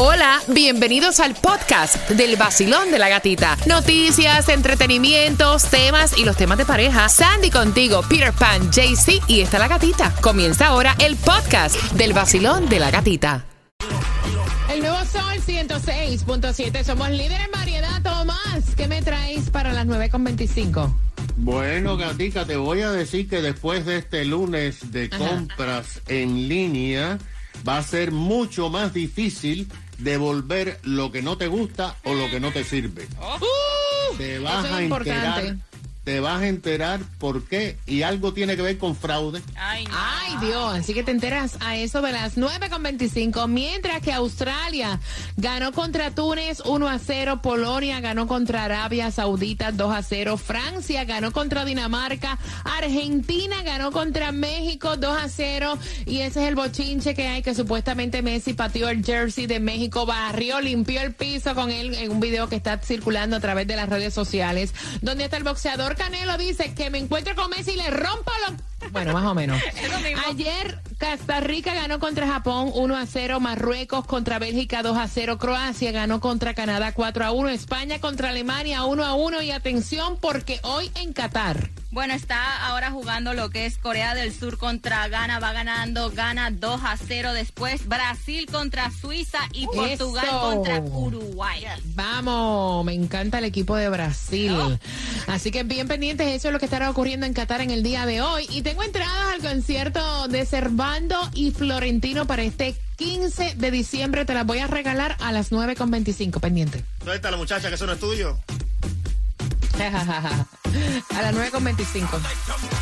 Hola, bienvenidos al podcast del vacilón de la gatita. Noticias, entretenimientos, temas y los temas de pareja. Sandy contigo, Peter Pan, JC y está la gatita. Comienza ahora el podcast del vacilón de la gatita. El nuevo Sol 106.7. Somos líderes en variedad. Tomás, ¿qué me traes para las 9.25? Bueno, Gatica, te voy a decir que después de este lunes de Ajá. compras en línea, va a ser mucho más difícil devolver lo que no te gusta o lo que no te sirve. te vas eso es a enterar, te vas a enterar por qué y algo tiene que ver con fraude. Ay, no. Ay, Dios. Así que te enteras a eso de las 9.25. Mientras que Australia ganó contra Túnez 1 a 0. Polonia ganó contra Arabia Saudita 2 a 0. Francia ganó contra Dinamarca. Argentina ganó contra México 2 a 0. Y ese es el bochinche que hay que supuestamente Messi pateó el jersey de México, barrió, limpió el piso con él en un video que está circulando a través de las redes sociales. Donde hasta el boxeador Canelo dice que me encuentro con Messi y le rompo los... Bueno, más o menos. Ayer Costa Rica ganó contra Japón 1 a 0, Marruecos contra Bélgica 2 a 0, Croacia ganó contra Canadá 4 a 1, España contra Alemania 1 a 1 y atención porque hoy en Qatar. Bueno, está ahora jugando lo que es Corea del Sur contra Ghana, va ganando, gana 2 a 0 después, Brasil contra Suiza y Portugal Eso. contra Uruguay. Vamos, me encanta el equipo de Brasil. Así que bien pendientes, eso es lo que estará ocurriendo en Qatar en el día de hoy. Y tengo entradas al concierto de Cervando y Florentino para este 15 de diciembre. Te las voy a regalar a las 9.25, pendiente. Suelta a la muchacha que eso no es tuyo. a las 9.25.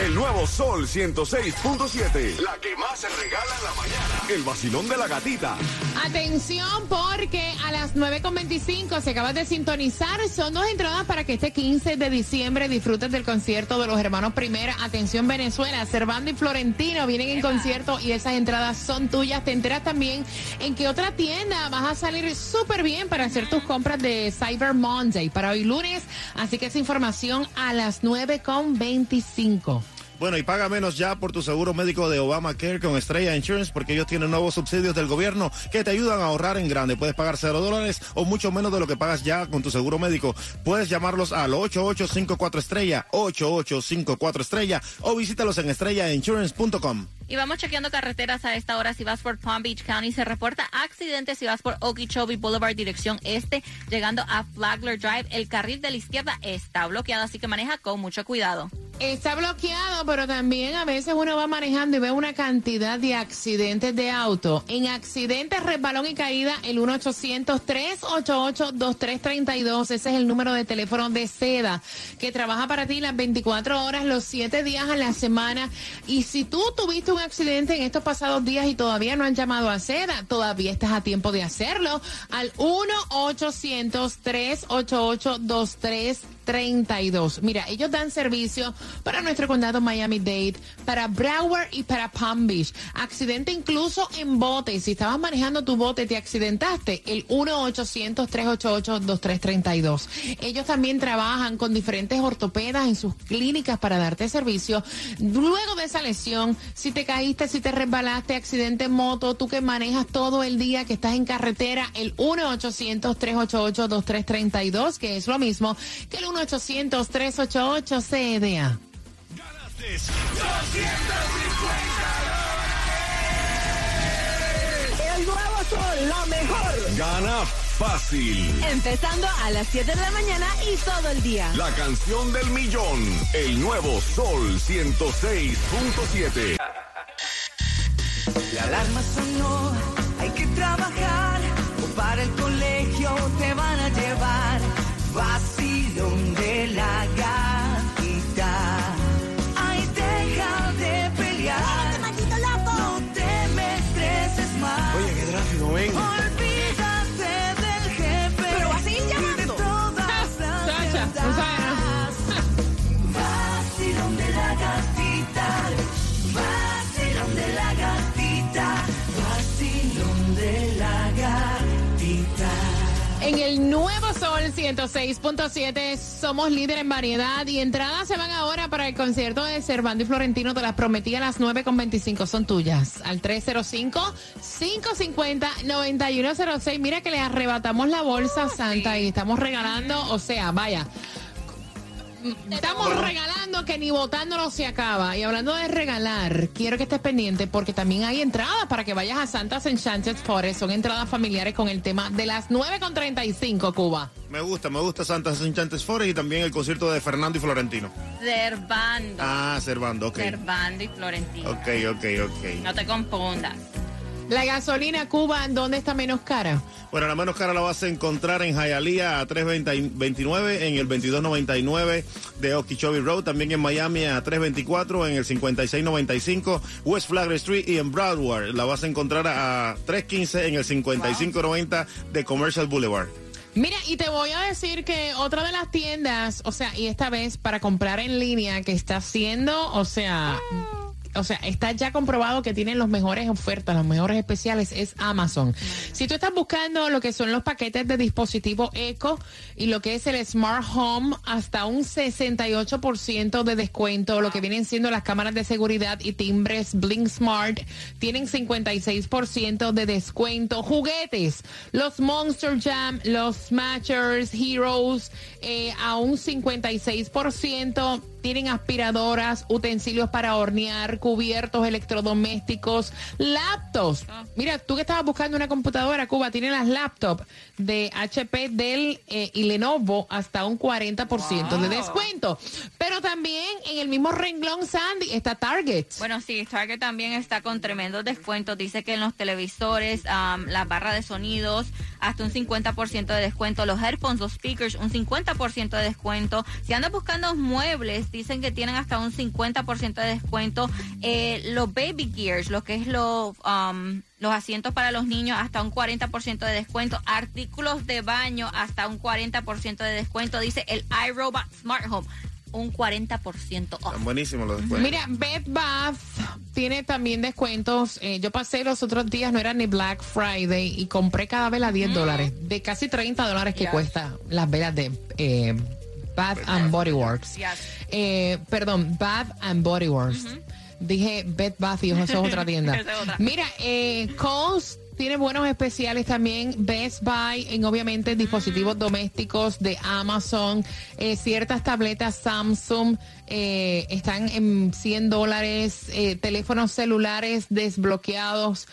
El nuevo Sol 106.7. La que más se regala en la mañana. El vacilón de la gatita. Atención porque a las 9.25 se acaba de sintonizar. Son dos entradas para que este 15 de diciembre disfrutes del concierto de los hermanos Primera. Atención Venezuela, Cervando y Florentino vienen en concierto y esas entradas son tuyas. Te enteras también en qué otra tienda vas a salir súper bien para hacer tus compras de Cyber Monday para hoy lunes. Así que esa información a las 9.25. Bueno, y paga menos ya por tu seguro médico de Obamacare con Estrella Insurance porque ellos tienen nuevos subsidios del gobierno que te ayudan a ahorrar en grande. Puedes pagar cero dólares o mucho menos de lo que pagas ya con tu seguro médico. Puedes llamarlos al 8854 estrella, 8854 estrella o visítalos en estrellainsurance.com. Y vamos chequeando carreteras a esta hora. Si vas por Palm Beach County, se reporta accidente. Si vas por Okeechobee Boulevard, dirección este, llegando a Flagler Drive, el carril de la izquierda está bloqueado, así que maneja con mucho cuidado. Está bloqueado, pero también a veces uno va manejando y ve una cantidad de accidentes de auto. En accidentes, resbalón y caída, el 1-800-388-2332. Ese es el número de teléfono de seda que trabaja para ti las 24 horas, los 7 días a la semana. Y si tú tuviste un accidente en estos pasados días y todavía no han llamado a seda, todavía estás a tiempo de hacerlo al 1-800-388-2332. 32. Mira, ellos dan servicio para nuestro condado Miami-Dade, para Broward y para Palm Beach. Accidente incluso en bote. Si estabas manejando tu bote, te accidentaste, el 1-800-388-2332. Ellos también trabajan con diferentes ortopedas en sus clínicas para darte servicio. Luego de esa lesión, si te caíste, si te resbalaste, accidente en moto, tú que manejas todo el día, que estás en carretera, el 1-800-388-2332, que es lo mismo que el 1-800-388-CDA. El nuevo sol, la mejor. Gana fácil. Empezando a las 7 de la mañana y todo el día. La canción del millón. El nuevo Sol 106.7. La alarma sonó, hay que trabajar, o para el colegio te van a llevar. Vacilón de la gatita. Ay, deja de pelear. No te me estreses más. Oye, qué tráfico, ven. Sol 106.7 somos líder en variedad y entradas se van ahora para el concierto de Cervando y Florentino. Te las prometí a las 9.25, son tuyas. Al 305-550-9106. Mira que le arrebatamos la bolsa Santa y estamos regalando, o sea, vaya. Estamos regalando que ni votándolo se acaba. Y hablando de regalar, quiero que estés pendiente porque también hay entradas para que vayas a Santas Enchanted Forest. Son entradas familiares con el tema de las 9.35, Cuba. Me gusta, me gusta Santas Enchantes Forest y también el concierto de Fernando y Florentino. Servando. Ah, Servando, ok. Servando y Florentino. Ok, ok, ok. No te confundas. La gasolina Cuba, ¿dónde está menos cara? Bueno, la menos cara la vas a encontrar en Hialeah a 3.29, en el 22.99 de Okeechobee Road, también en Miami a 3.24, en el 56.95 West Flagler Street y en Broward la vas a encontrar a 3.15 en el 55.90 de Commercial Boulevard. Mira, y te voy a decir que otra de las tiendas, o sea, y esta vez para comprar en línea que está haciendo, o sea, o sea, está ya comprobado que tienen las mejores ofertas, los mejores especiales, es Amazon. Si tú estás buscando lo que son los paquetes de dispositivo Eco y lo que es el Smart Home, hasta un 68% de descuento, lo que vienen siendo las cámaras de seguridad y timbres Blink Smart, tienen 56% de descuento. Juguetes, los Monster Jam, los Smashers, Heroes, eh, a un 56% tienen aspiradoras, utensilios para hornear, cubiertos electrodomésticos, laptops. Mira, tú que estabas buscando una computadora, Cuba, tiene las laptops de HP, Dell eh, y Lenovo hasta un 40% de descuento. Pero también en el mismo renglón, Sandy, está Target. Bueno, sí, Target también está con tremendos descuentos. Dice que en los televisores, um, la barra de sonidos, hasta un 50% de descuento. Los headphones, los speakers, un 50% de descuento. Si andas buscando muebles, dicen que tienen hasta un 50% de descuento. Eh, los baby gears, lo que es um, los asientos para los niños, hasta un 40% de descuento. Artículos de baño, hasta un 40% de descuento. Dice el iRobot Smart Home un 40% off. Están buenísimos los descuentos. Mira, Bed Bath tiene también descuentos. Eh, yo pasé los otros días, no era ni Black Friday, y compré cada vela 10 dólares, de casi 30 dólares que Yes. cuesta las velas de eh, Bath and Body Works. Yes. Eh, perdón, Bath and Body Works. Dije Bed Bath y eso es otra tienda. Esa es otra. Mira, eh, Kohl's tiene buenos especiales también. Best Buy en obviamente dispositivos domésticos de Amazon. Eh, ciertas tabletas Samsung eh, están en 100 dólares. Eh, teléfonos celulares desbloqueados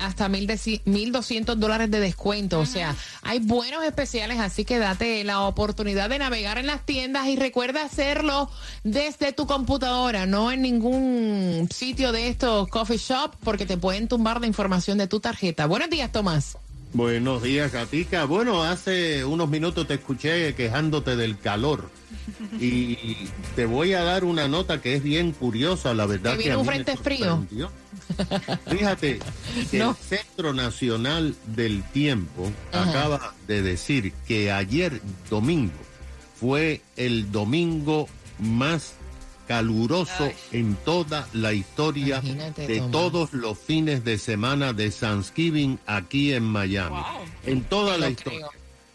hasta 1.200 dólares de descuento. O sea, hay buenos especiales, así que date la oportunidad de navegar en las tiendas y recuerda hacerlo desde tu computadora, no en ningún sitio de estos coffee shop, porque te pueden tumbar la información de tu tarjeta. Buenos días, Tomás. Buenos días, Gatica. Bueno, hace unos minutos te escuché quejándote del calor. Y te voy a dar una nota que es bien curiosa, la verdad. Que que viene a un frente frío. Fíjate que No. el Centro Nacional del Tiempo Ajá. acaba de decir que ayer domingo fue el domingo más caluroso Ay. en toda la historia Imagínate, de Tomás. todos los fines de semana de Thanksgiving aquí en Miami. Wow. En toda Te la historia. creo.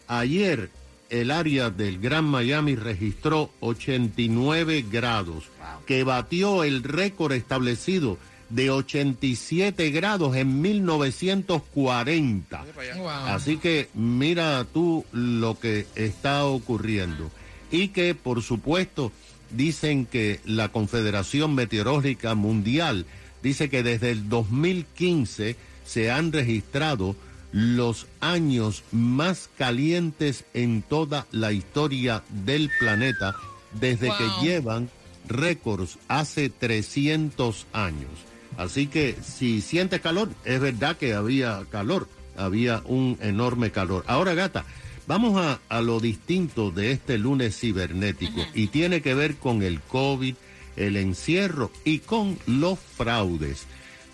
Ayer el área del Gran Miami registró 89 grados, que batió el récord establecido de 87 grados en 1940. Wow. Así que mira tú lo que está ocurriendo. Y que, por supuesto, dicen que la Confederación Meteorológica Mundial dice que desde el 2015 se han registrado los años más calientes en toda la historia del planeta desde Wow. que llevan récords hace 300 años. Así que si sientes calor, es verdad que había calor, había un enorme calor. Ahora, gata, vamos a, a lo distinto de este lunes cibernético y tiene que ver con el COVID, el encierro y con los fraudes.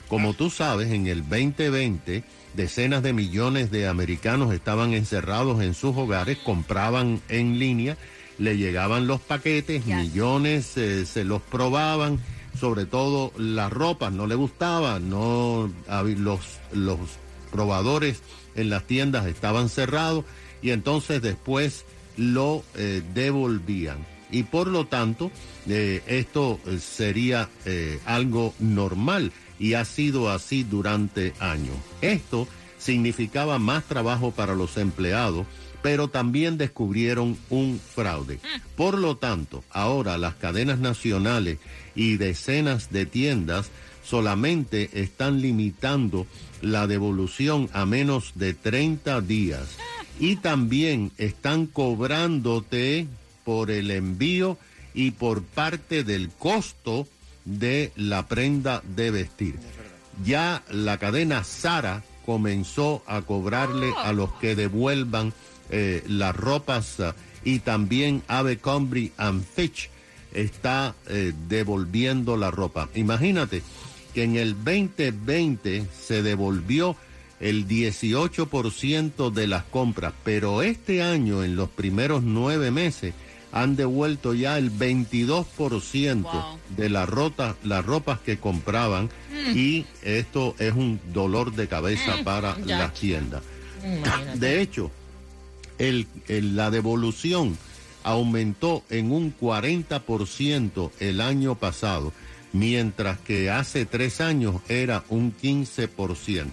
Como tú sabes, en el 2020 decenas de millones de americanos estaban encerrados en sus hogares, compraban en línea, le llegaban los paquetes, Yes. millones eh, se los probaban, sobre todo la ropa no le gustaba, no los los probadores en las tiendas estaban cerrados y entonces después lo eh, devolvían. Y por lo tanto, eh, esto eh, sería eh, algo normal y ha sido así durante años. Esto significaba más trabajo para los empleados, pero también descubrieron un fraude. Por lo tanto, ahora las cadenas nacionales y decenas de tiendas solamente están limitando la devolución a menos de 30 días y también están cobrándote por el envío y por parte del costo de la prenda de vestir. Ya la cadena Sara comenzó a cobrarle a los que devuelvan eh, las ropas y también Abercrombie and Fitch está eh, devolviendo la ropa. Imagínate que en el 2020 se devolvió el 18% de las compras, pero este año, en los primeros nueve meses, han devuelto ya el 22% Wow. de la rota, las ropas que compraban y esto es un dolor de cabeza para ya. las tiendas. Imagínate. De hecho, el- el- la devolución aumentó en un 40% el año pasado, mientras que hace tres años era un 15%.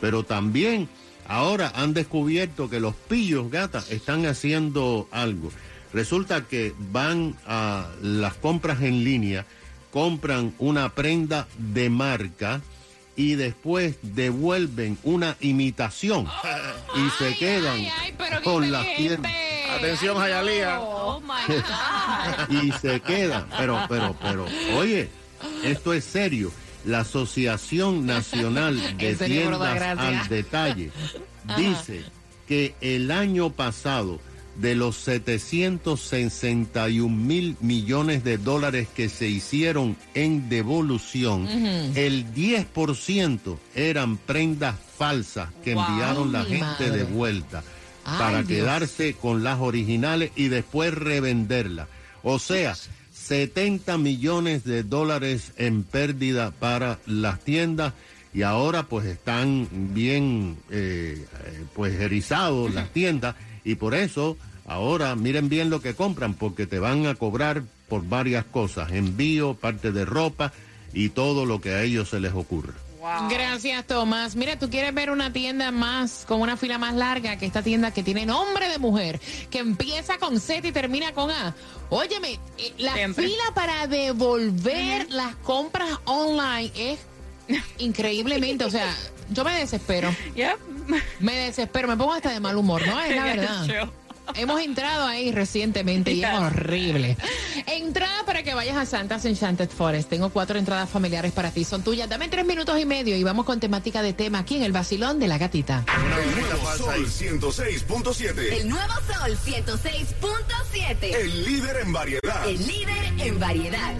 Pero también ahora han descubierto que los pillos gatas están haciendo algo. Resulta que van a las compras en línea, compran una prenda de marca y después devuelven una imitación y se Ay, quedan ay, ay, con las tiendas Atención, Jayalía. Oh my God. y se quedan. Pero, pero, pero, oye, esto es serio. La Asociación Nacional de Tiendas al Detalle dice que el año pasado de los 761 mil millones de dólares que se hicieron en devolución, el 10% eran prendas falsas que Wow. enviaron la gente madre. de vuelta Ay, para Dios. quedarse con las originales y después revenderlas. O sea, 70 millones de dólares en pérdida para las tiendas y ahora pues están bien eh, pues erizados las tiendas y por eso ahora miren bien lo que compran porque te van a cobrar por varias cosas, envío, parte de ropa y todo lo que a ellos se les ocurra. Gracias, Tomás. Mira, tú quieres ver una tienda más, con una fila más larga que esta tienda que tiene nombre de mujer, que empieza con Z y termina con A. Óyeme, eh, la Siempre. fila para devolver las compras online es increíblemente, o sea, yo me desespero, Yep. me desespero, me pongo hasta de mal humor, ¿no? Es la verdad. Hemos entrado ahí recientemente y es horrible. Entrada para que vayas a Santa's Enchanted Forest. Tengo cuatro entradas familiares para ti. Son tuyas. Dame tres minutos y medio y vamos con temática de tema aquí en el vacilón de la gatita. El nuevo Sol 106.7. El nuevo Sol 106.7. El líder en variedad. El líder en variedad.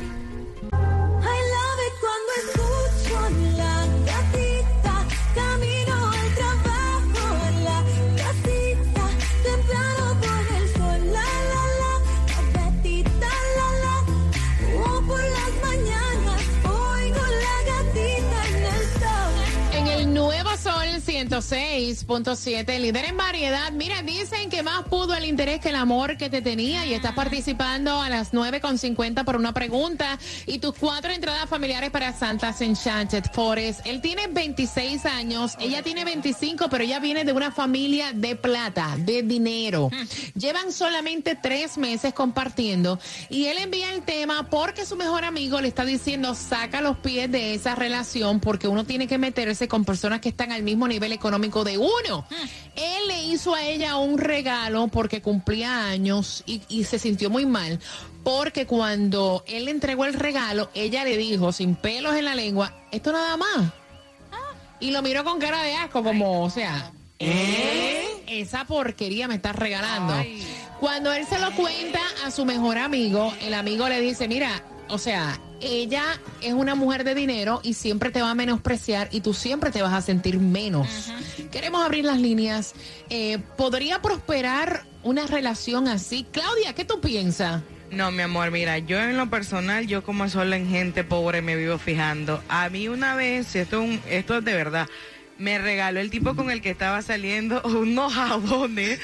106.7, líder en variedad. Mira, dicen que más pudo el interés que el amor que te tenía y estás participando a las 9.50 por una pregunta y tus cuatro entradas familiares para Santa's Enchanted Forest. Él tiene 26 años, ella tiene 25, pero ella viene de una familia de plata, de dinero. Llevan solamente tres meses compartiendo y él envía el tema porque su mejor amigo le está diciendo saca los pies de esa relación porque uno tiene que meterse con personas que están al mismo nivel económico de uno. Él le hizo a ella un regalo porque cumplía años y, y se sintió muy mal porque cuando él le entregó el regalo, ella le dijo sin pelos en la lengua, esto nada más. Y lo miró con cara de asco, como, o sea, ¿eh? esa porquería me estás regalando. Cuando él se lo cuenta a su mejor amigo, el amigo le dice, mira, o sea, ella es una mujer de dinero y siempre te va a menospreciar y tú siempre te vas a sentir menos. Queremos abrir las líneas. Eh, ¿Podría prosperar una relación así? Claudia, ¿qué tú piensas? No, mi amor, mira, yo en lo personal, yo como sola en gente pobre me vivo fijando. A mí una vez, esto, es un- esto es de verdad, me regaló el tipo con el que estaba saliendo unos jabones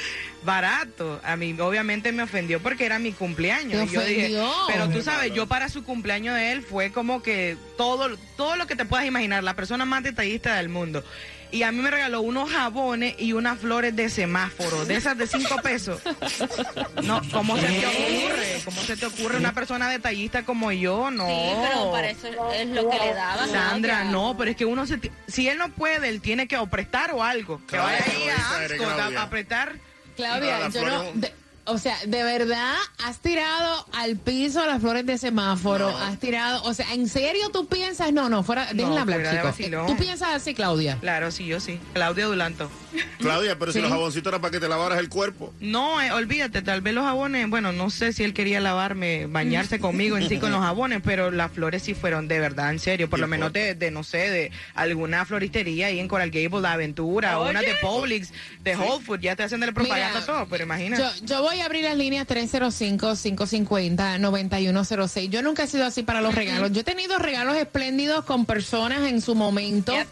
baratos. A mí obviamente me ofendió porque era mi cumpleaños. Te Y yo dije, pero tú sabes, yo para su cumpleaños de él fue como que todo, todo lo que te puedas imaginar, la persona más detallista del mundo. Y a mí me regaló unos jabones y unas flores de semáforo, de esas de cinco pesos. No, ¿cómo se te ocurre? ¿Cómo se te ocurre una persona detallista como yo? No. Sí, pero para eso es lo que le daba. Sandra, no, pero es que uno se si él no puede, él tiene que o prestar o algo. Que vaya ahí a a, Claudia. a prestar. Claudia, yo no. de- o sea, de verdad, has tirado al piso las flores de semáforo, has tirado, o sea, ¿en serio tú piensas? No, no, fuera, déjenla hablar, chicos. vacilón. ¿Tú piensas así, Claudia? Claro, sí, yo sí. Claudia Dulanto. Claudia, pero si los jaboncitos eran para que te lavaras el cuerpo. No, eh, olvídate, tal vez los jabones, bueno, no sé si él quería lavarme, bañarse conmigo en sí con los jabones, pero las flores sí fueron de verdad, en serio, por lo menos de, de, no sé, de alguna floristería ahí en Coral Gable, La Aventura, o una de Publix, de Whole Foods, ya te hacen de propaganda Mira, todo, pero imagina. Yo, yo voy a abrir las líneas 305-550-9106. Yo nunca he sido así para los regalos. Yo he tenido regalos espléndidos con personas en su momento. Yep.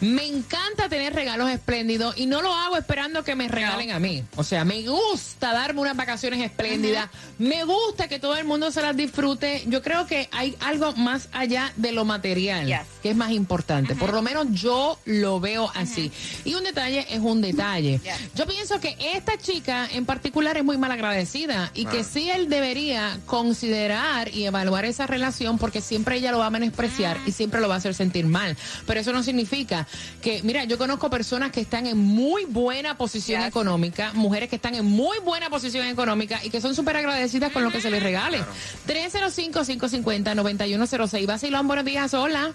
Me encanta tener regalos espléndidos y no lo hago esperando que me regalen a mí. O sea, me gusta darme unas vacaciones espléndidas. Me gusta que todo el mundo se las disfrute. Yo creo que hay algo más allá de lo material Yes. que es más importante. Por lo menos yo lo veo así. Y un detalle es un detalle. Yes. Yo pienso que esta chica en particular es muy mal agradecida y que sí él debería considerar y evaluar esa relación porque siempre ella lo va a menospreciar y siempre lo va a hacer sentir mal. Pero eso no significa que, mira, yo conozco personas que están en muy buena posición Yes. económica, mujeres que están en muy buena posición económica y que son súper agradecidas con lo que se les regale. 305-550-9106. Basilón, buenos días, hola.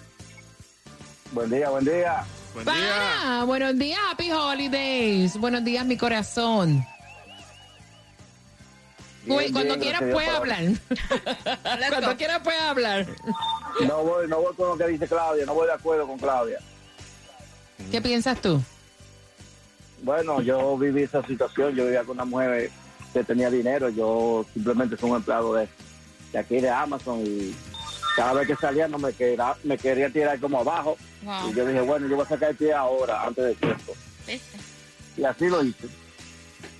Buen día, buen día. Buen día. buenos días, Happy Holidays. Buenos días, mi corazón. Bien, Uy, cuando quieras puedes a hablar. Cuando quieras puedes hablar. No voy, no voy con lo que dice Claudia, no voy de acuerdo con Claudia. ¿Qué piensas tú? Bueno, yo viví esa situación, yo vivía con una mujer que tenía dinero, yo simplemente soy un empleado de, de aquí de Amazon y cada vez que salía no me quería, me quería tirar como abajo Wow. y yo dije, bueno, yo voy a sacar el pie ahora, antes de tiempo. ¿Viste? Y así lo hice.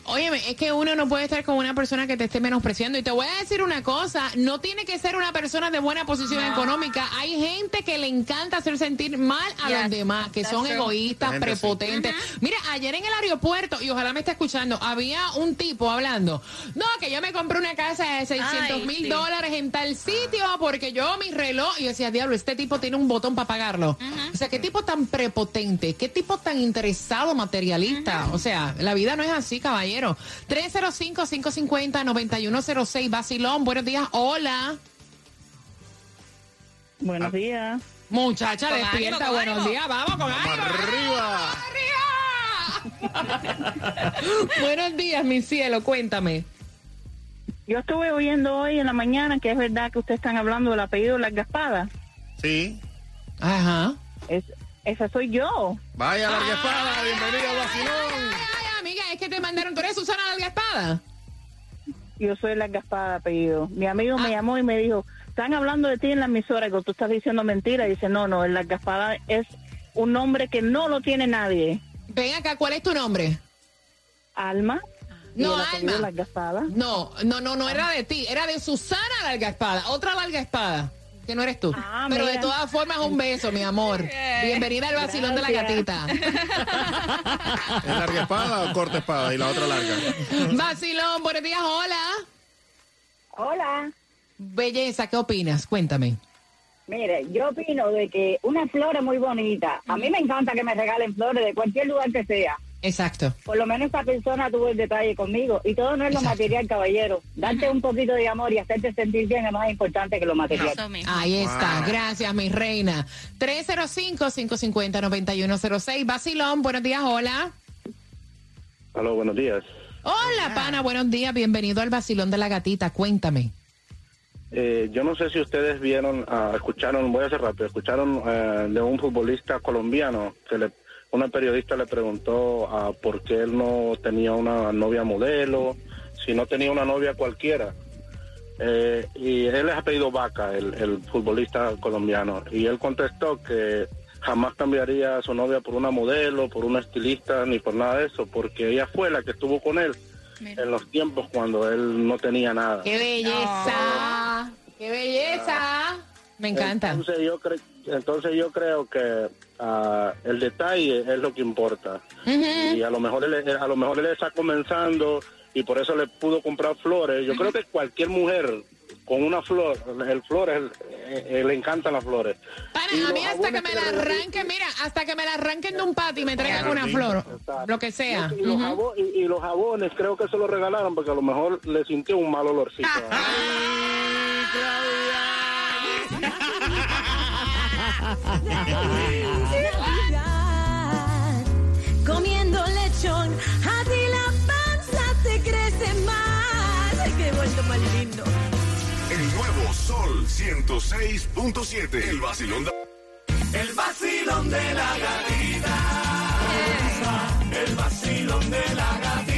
Óyeme, es que uno no puede estar con una persona que te esté menospreciando. Y te voy a decir una cosa, no tiene que ser una persona de buena posición económica. Hay gente que le encanta hacer sentir mal a Yes, los demás, que son true. egoístas, sí. prepotentes. Mira, ayer en el aeropuerto, y ojalá me esté escuchando, había un tipo hablando, no, que yo me compré una casa de 600 Ay, mil sí. dólares en tal sitio porque yo mi reloj, y yo decía, diablo, este tipo tiene un botón para pagarlo. O sea, qué tipo tan prepotente, qué tipo tan interesado materialista. O sea, la vida no es así, caballero. 305-550-9106, Basilón, buenos días, hola. Buenos días. Muchacha, Con despierta, buenos ánimo. días, vamos con ánimo. arriba. ¡Arriba! buenos días, mi cielo, cuéntame. Yo estuve oyendo hoy en la mañana que es verdad que ustedes están hablando del apellido de las gaspadas. Sí. Ajá. Es, esa soy yo. Vaya, larga espada, Ay, bienvenido ay, vacilón. Es que te mandaron. ¿Tú eres Susana Larga Espada? Yo soy las gaspadas de apellido. Mi amigo Ah. me llamó y me dijo, están hablando de ti en la emisora, que tú estás diciendo mentira. dice, no, no, las gaspadas es un nombre que no lo tiene nadie. Ven acá, ¿cuál es tu nombre? Alma. No, Alma. No, no, no, no era de ti, era de Susana Larga Espada, otra Larga Espada, que no eres tú. Ah, Pero de todas formas, un beso, mi amor. Bienvenida al vacilón de la gatita. ¿Es larga espada o corta espada? Y la otra larga. vacilón, buenos días, hola. Hola. Belleza, ¿qué opinas? Cuéntame. Mire, yo opino de que una flor es muy bonita. A mí me encanta que me regalen flores de cualquier lugar que sea. Exacto. Por lo menos esta persona tuvo el detalle conmigo. Y todo no es lo material, caballero. Darte un poquito de amor y hacerte sentir bien es más importante que lo material. Eso mismo. Ahí está, gracias, mi reina. 305-550-9106. Vacilón, buenos días, hola. Aló, buenos días. Hola, pana, buenos días. Bienvenido al vacilón de la gatita. Cuéntame. Eh, yo no sé si ustedes vieron, ah, escucharon, voy a hacer rápido, escucharon eh, de un futbolista colombiano que le, una periodista le preguntó ah, por qué él no tenía una novia modelo, si no tenía una novia cualquiera. Eh, y él es apellido Vaca, el, el futbolista colombiano, y él contestó que jamás cambiaría a su novia por una modelo, por una estilista, ni por nada de eso, porque ella fue la que estuvo con él en los tiempos cuando él no tenía nada. ¡Qué belleza! ¡Qué belleza! Me encanta. Entonces yo, cre- entonces yo creo que ah, el detalle es lo que importa. Y a lo mejor él, a lo mejor él está comenzando y por eso le pudo comprar flores. Yo creo que cualquier mujer con una flor, el flores, eh, le encantan las flores. Pana, Y a mí hasta que jabones me la arranquen, mira, hasta que me la arranquen de un patio y me traigan una flor, lo que sea. Y los, jabo- y- y los jabones creo que se los regalaron porque a lo mejor le sintió un mal olorcito. Comiendo lechón, a ti la panza te crece más. Ay, qué vuelto más lindo. El nuevo Sol 106.7. El vacilón de... El vacilón de la gatita. El vacilón de la gatita.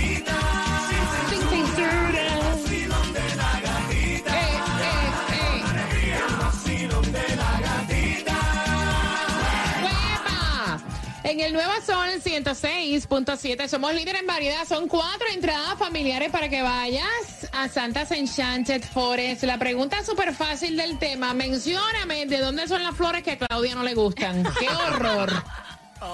En el Nuevo Sol 106.7 somos líderes en variedad. Son cuatro entradas familiares para que vayas a Santa's Enchanted Forest. La pregunta súper fácil del tema. Mencióname de dónde son las flores que a Claudia no le gustan. ¡Qué horror!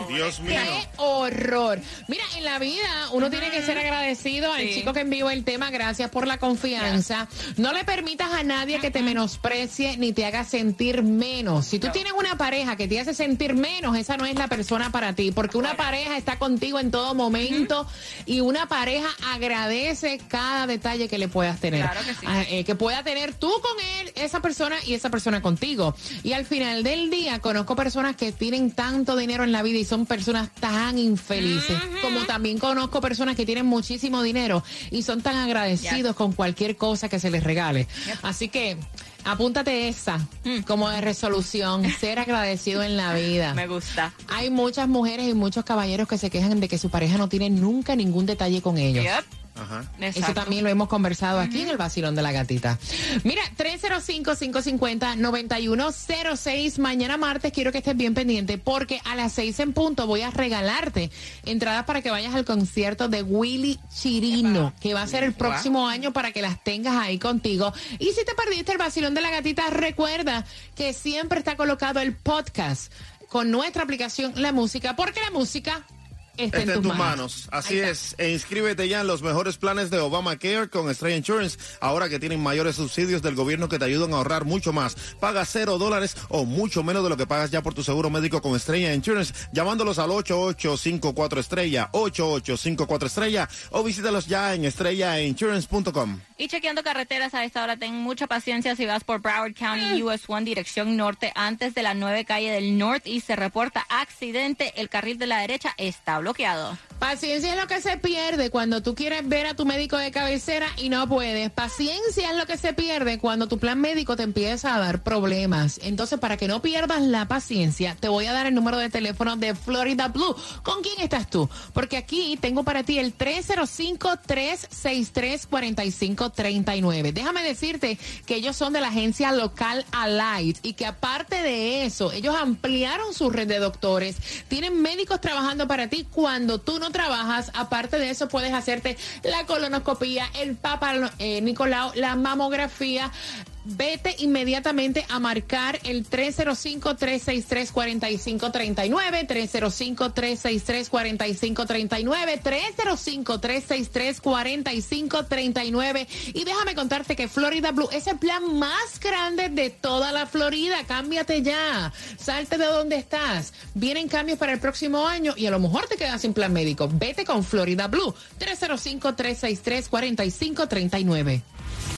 Dios mío. ¡Qué horror! Mira, en la vida uno tiene que ser agradecido al Sí. chico que envió el tema. Gracias por la confianza. No le permitas a nadie que te menosprecie ni te haga sentir menos. Si tú tienes una pareja que te hace sentir menos, esa no es la persona para ti. Porque una pareja está contigo en todo momento y una pareja agradece cada detalle que le puedas tener. Claro que sí. Ah, eh, que pueda tener tú con él, esa persona y esa persona contigo. Y al final del día conozco personas que tienen tanto dinero en la vida y son personas tan infelices. Como también conozco personas que tienen muchísimo dinero y son tan agradecidos con cualquier cosa que se les regale. Así que apúntate esa como de resolución, ser agradecido en la vida. Me gusta. Hay muchas mujeres y muchos caballeros que se quejan de que su pareja no tiene nunca ningún detalle con ellos. Yep. Ajá. Eso también lo hemos conversado aquí en el vacilón de la gatita. Mira, 305-550-9106. Mañana martes quiero que estés bien pendiente porque a las 6 en punto voy a regalarte entradas para que vayas al concierto de Willy Chirino, que va a ser el próximo año para que las tengas ahí contigo. Y si te perdiste el vacilón de la gatita, recuerda que siempre está colocado el podcast con nuestra aplicación La Música, porque la música está, Está en tus manos. Así es. E inscríbete ya en los mejores planes de Obamacare con Estrella Insurance. Ahora que tienen mayores subsidios del gobierno que te ayudan a ahorrar mucho más. Paga cero dólares o mucho menos de lo que pagas ya por tu seguro médico con Estrella Insurance. Llamándolos al 8854 Estrella, 8854 Estrella o visítalos ya en estrellainsurance.com. Y chequeando carreteras a esta hora, ten mucha paciencia si vas por Broward County US 1 dirección norte antes de la 9 calle del norte y se reporta accidente. El carril de la derecha está bloqueado. Paciencia es lo que se pierde cuando tú quieres ver a tu médico de cabecera y no puedes. Paciencia es lo que se pierde cuando tu plan médico te empieza a dar problemas. Entonces, para que no pierdas la paciencia, te voy a dar el número de teléfono de Florida Blue. ¿Con quién estás tú? Porque aquí tengo para ti el 305-363-4539. Déjame decirte que ellos son de la agencia local Alight y que aparte de eso, ellos ampliaron su red de doctores. Tienen médicos trabajando para ti cuando tú no trabajas. Aparte de eso, puedes hacerte la colonoscopía, el papa eh, Nicolau, la mamografía. Vete inmediatamente a marcar el 305-363-4539, 305-363-4539, 305-363-4539. Y déjame contarte que Florida Blue es el plan más grande de toda la Florida. Cámbiate ya. Salte de donde estás. Vienen cambios para el próximo año y a lo mejor te quedas sin plan médico. Vete con Florida Blue, 305-363-4539.